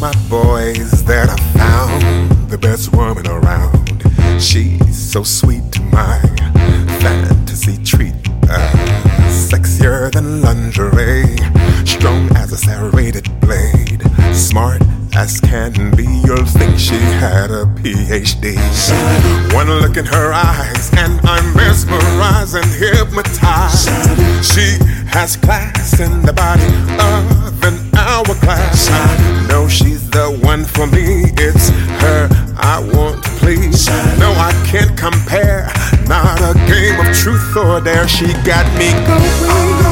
my boys that I found the best woman around. She's so sweet to my fantasy treat. Uh, sexier than lingerie, strong as a serrated blade, smart as can be. You'll think she had a PhD. One look in her eyes, and I'm mesmerized and hypnotized. She has class in the body of an hourglass. It's her I want to please. No, I can't compare. Not a game of truth or dare. She got me going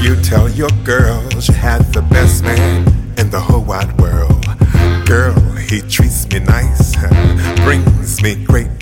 you tell your girl she had the best man in the whole wide world. Girl, he treats me nice, brings me great